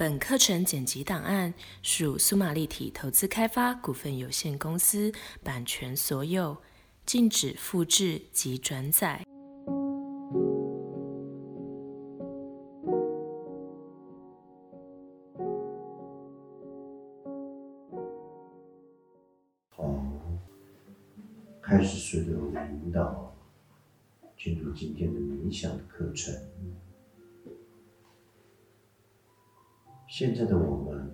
本课程剪辑档案属苏玛立体投资开发股份有限公司版权所有，禁止复制及转载。好，开始随着我的引导，进入今天的冥想的课程。现在的我们，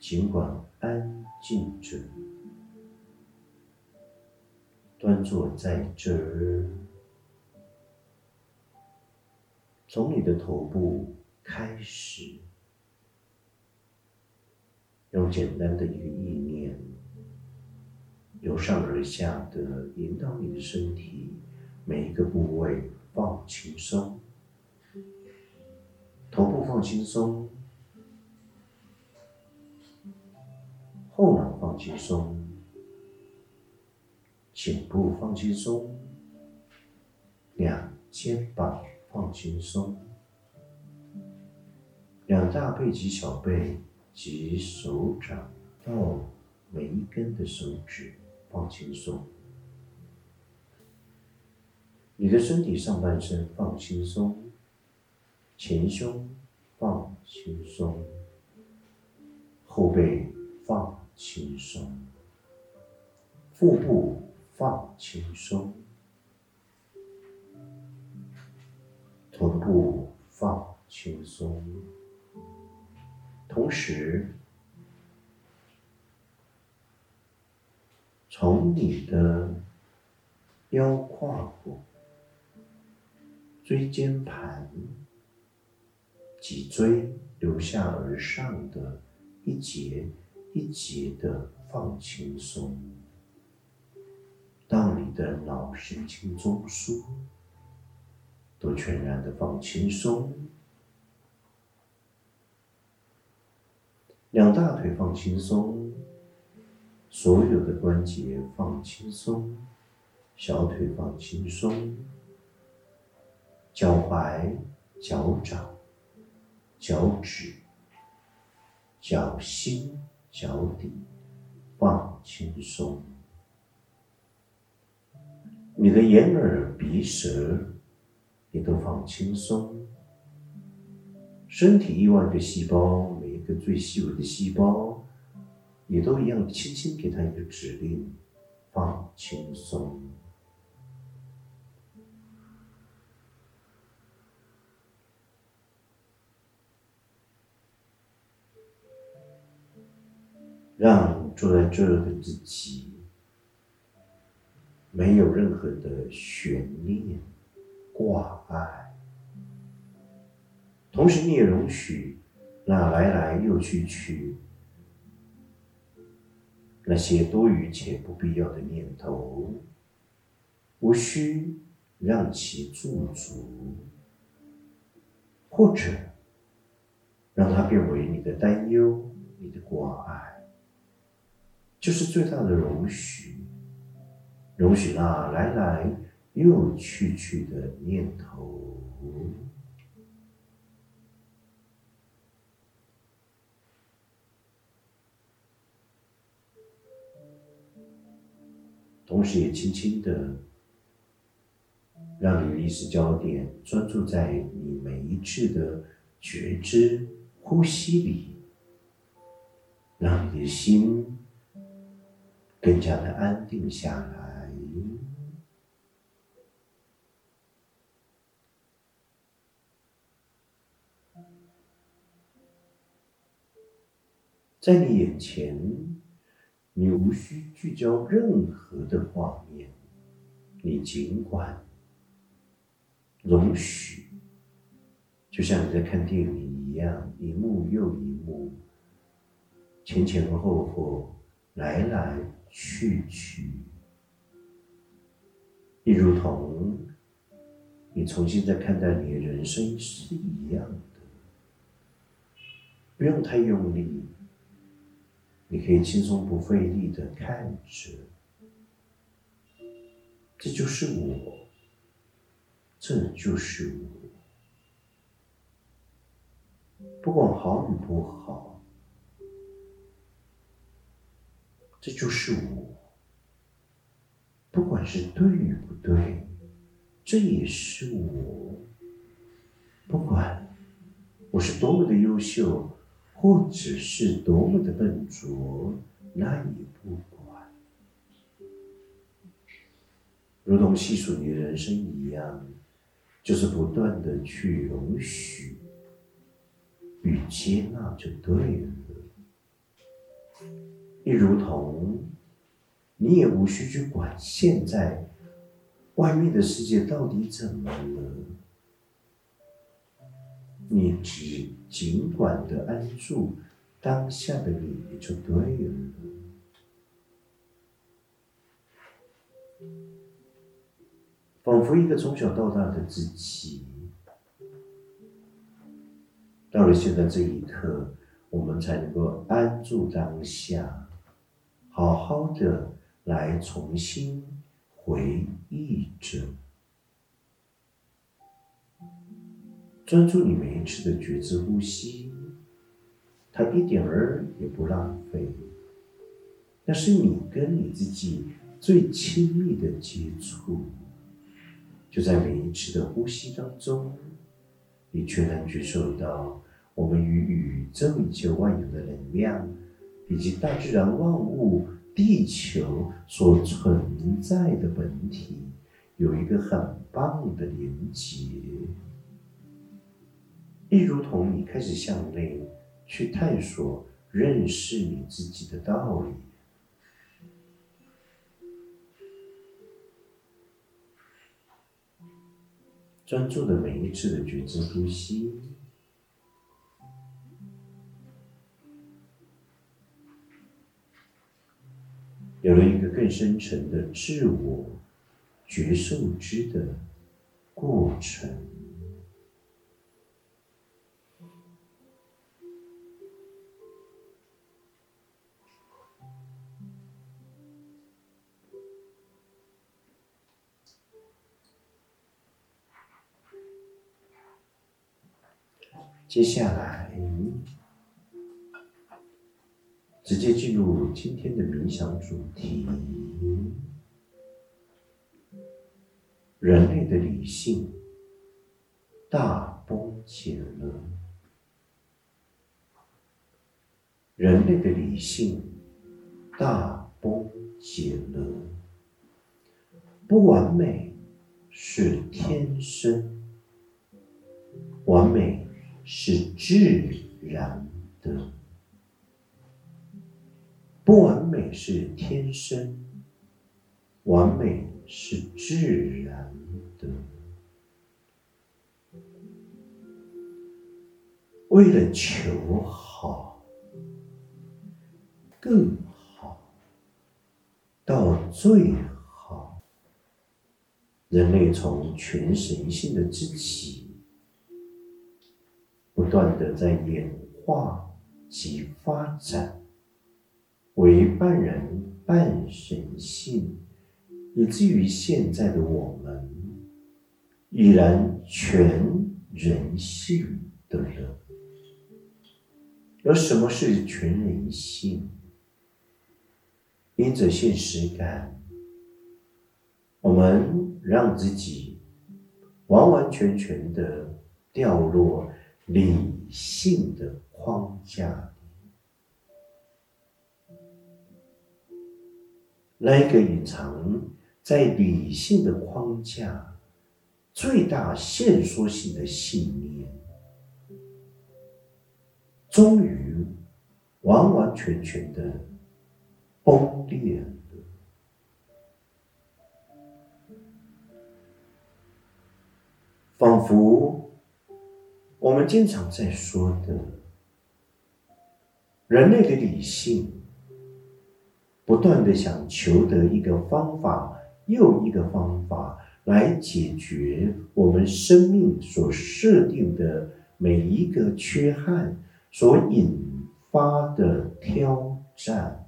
尽管安静着，端坐在这儿，从你的头部开始，用简单的一个意念，由上而下的引导你的身体每一个部位放轻松。放轻松，后脑放轻松，颈部放轻松，两肩膀放轻松，两大背及小背及手掌到每一根的手指放轻松，你的身体上半身放轻松。前胸放轻松，后背放轻松，腹部放轻松，臀部放轻松，同时从你的腰胯部、椎间盘。脊椎由下而上的一节一节的放轻松，到你的脑神经中枢都全然的放轻松，两大腿放轻松，所有的关节放轻松，小腿放轻松，脚踝、脚掌。脚趾、脚心、脚底放轻松，你的眼、耳、鼻、舌也都放轻松。身体亿万个细胞，每一个最细微的细胞，也都一样，轻轻给它一个指令：放轻松。让坐在这的自己没有任何的悬念、挂碍，同时你也容许那来来又去去那些多余且不必要的念头，无需让其驻足，或者让它变为你的担忧、你的挂碍。就是最大的容许，容许那来来又去去的念头，同时也轻轻的让你的意识焦点专注在你每一次的觉知呼吸里，让你的心。更加的安定下来，在你眼前，你无需聚焦任何的画面，你尽管容许，就像你在看电影一样，一幕又一幕，前前后后，来来。去去，亦如同你重新再看待你的人生是一样的，不用太用力，你可以轻松不费力的看着，这就是我，这就是我，不管好与不好，这就是我。不管是对与不对，这也是我。不管我是多么的优秀，或者是多么的笨拙，那也不管。如同细数你的人生一样，就是不断的去容许与接纳，就对了。亦如同。你也无需去管现在外面的世界到底怎么了，你只尽管的安住当下的你就对了。仿佛一个从小到大的自己，到了现在这一刻，我们才能够安住当下，好好的。来重新回忆着，专注你每一次的觉知呼吸，它一点儿也不浪费。那是你跟你自己最亲密的接触，就在每一次的呼吸当中，你全然觉受到我们与宇宙一切万有的能量，以及大自然万物。地球所存在的本体有一个很棒的连接，亦如同你开始向内去探索、认识你自己的道理，专注的每一次的觉知呼吸。有了一个更深沉的自我觉受之的过程。接下来。直接进入今天的冥想主题：人类的理性大崩解了。人类的理性大崩解了。不完美是天生，完美是自然的。不完美是天生，完美是自然的。为了求好、更好、到最好，人类从全神性的自己，不断的在演化及发展。为半人半神性，以至于现在的我们已然全人性的人。而什么是全人性？因着现实感，我们让自己完完全全的掉落理性的框架。那个隐藏在理性的框架、最大限缩性的信念，终于完完全全的崩裂了。仿佛我们经常在说的，人类的理性。不断的想求得一个方法，又一个方法来解决我们生命所设定的每一个缺憾所引发的挑战。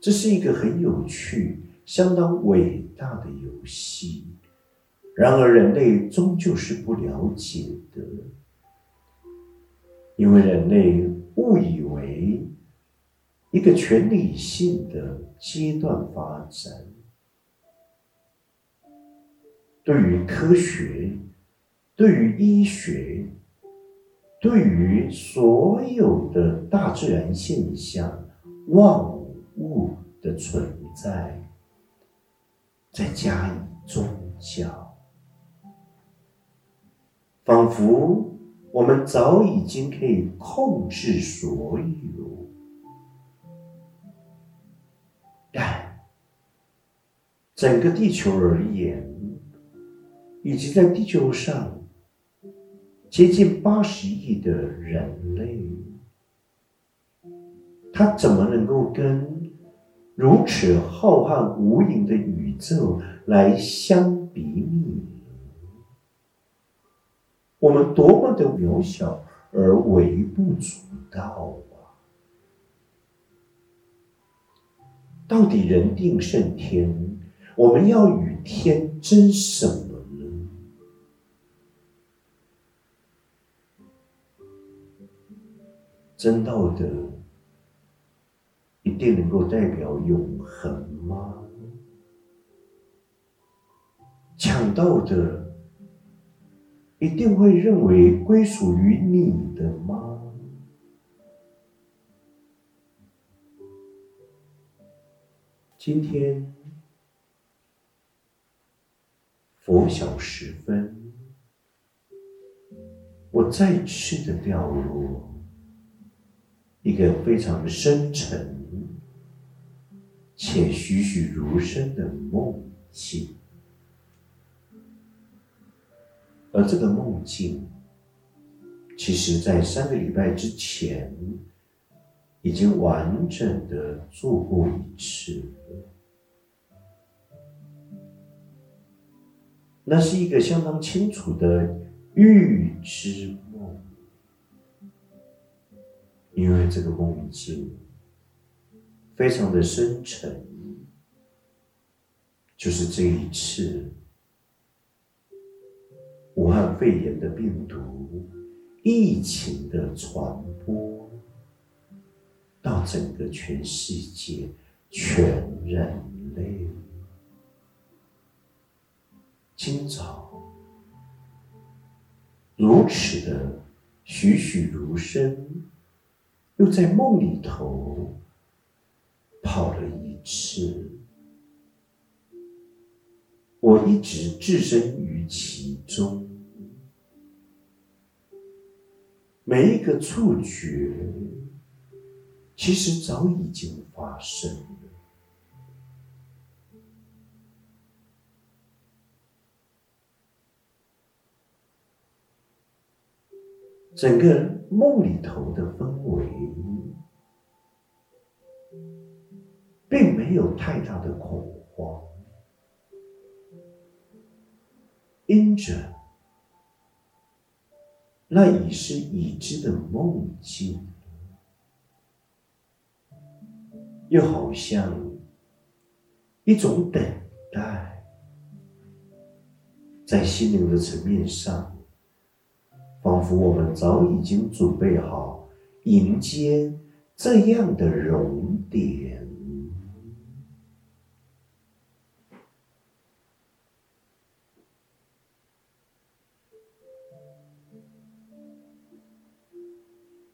这是一个很有趣、相当伟大的游戏，然而人类终究是不了解的，因为人类误以为一个全理性的阶段发展，对于科学，对于医学。对于所有的大自然现象、万物的存在，再加以宗教，仿佛我们早已经可以控制所有。但整个地球而言，以及在地球上。接近八十亿的人类，他怎么能够跟如此浩瀚无垠的宇宙来相比拟？我们多么的渺小而微不足道到底人定胜天，我们要与天争什么？争到的一定能够代表永恒吗？抢到的一定会认为归属于你的吗？今天拂晓时分，我再次的掉落。一个非常深沉且栩栩如生的梦境，而这个梦境，其实在三个礼拜之前已经完整的做过一次，那是一个相当清楚的预知梦。因为这个梦境非常的深沉，就是这一次武汉肺炎的病毒疫情的传播到整个全世界、全人类。今早如此的栩栩如生。又在梦里头跑了一次，我一直置身于其中，每一个触觉其实早已经发生了，整个。梦里头的氛围，并没有太大的恐慌，因着那已是已知的梦境，又好像一种等待，在心灵的层面上。仿佛我们早已经准备好迎接这样的熔点。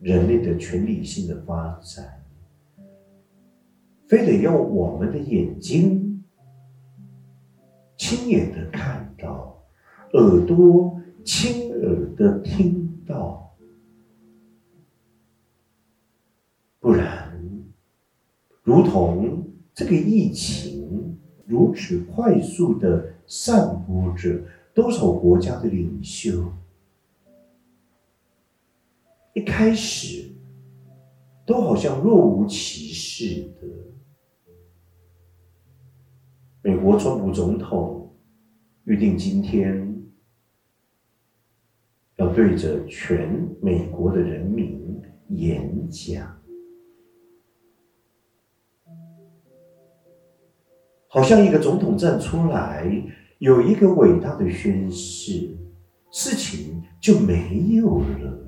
人类的全理性的发展，非得用我们的眼睛亲眼的看到，耳朵。亲耳的听到，不然，如同这个疫情如此快速的散播着，多少国家的领袖一开始都好像若无其事的。美国川普总统预定今天。要对着全美国的人民演讲，好像一个总统站出来，有一个伟大的宣誓，事情就没有了。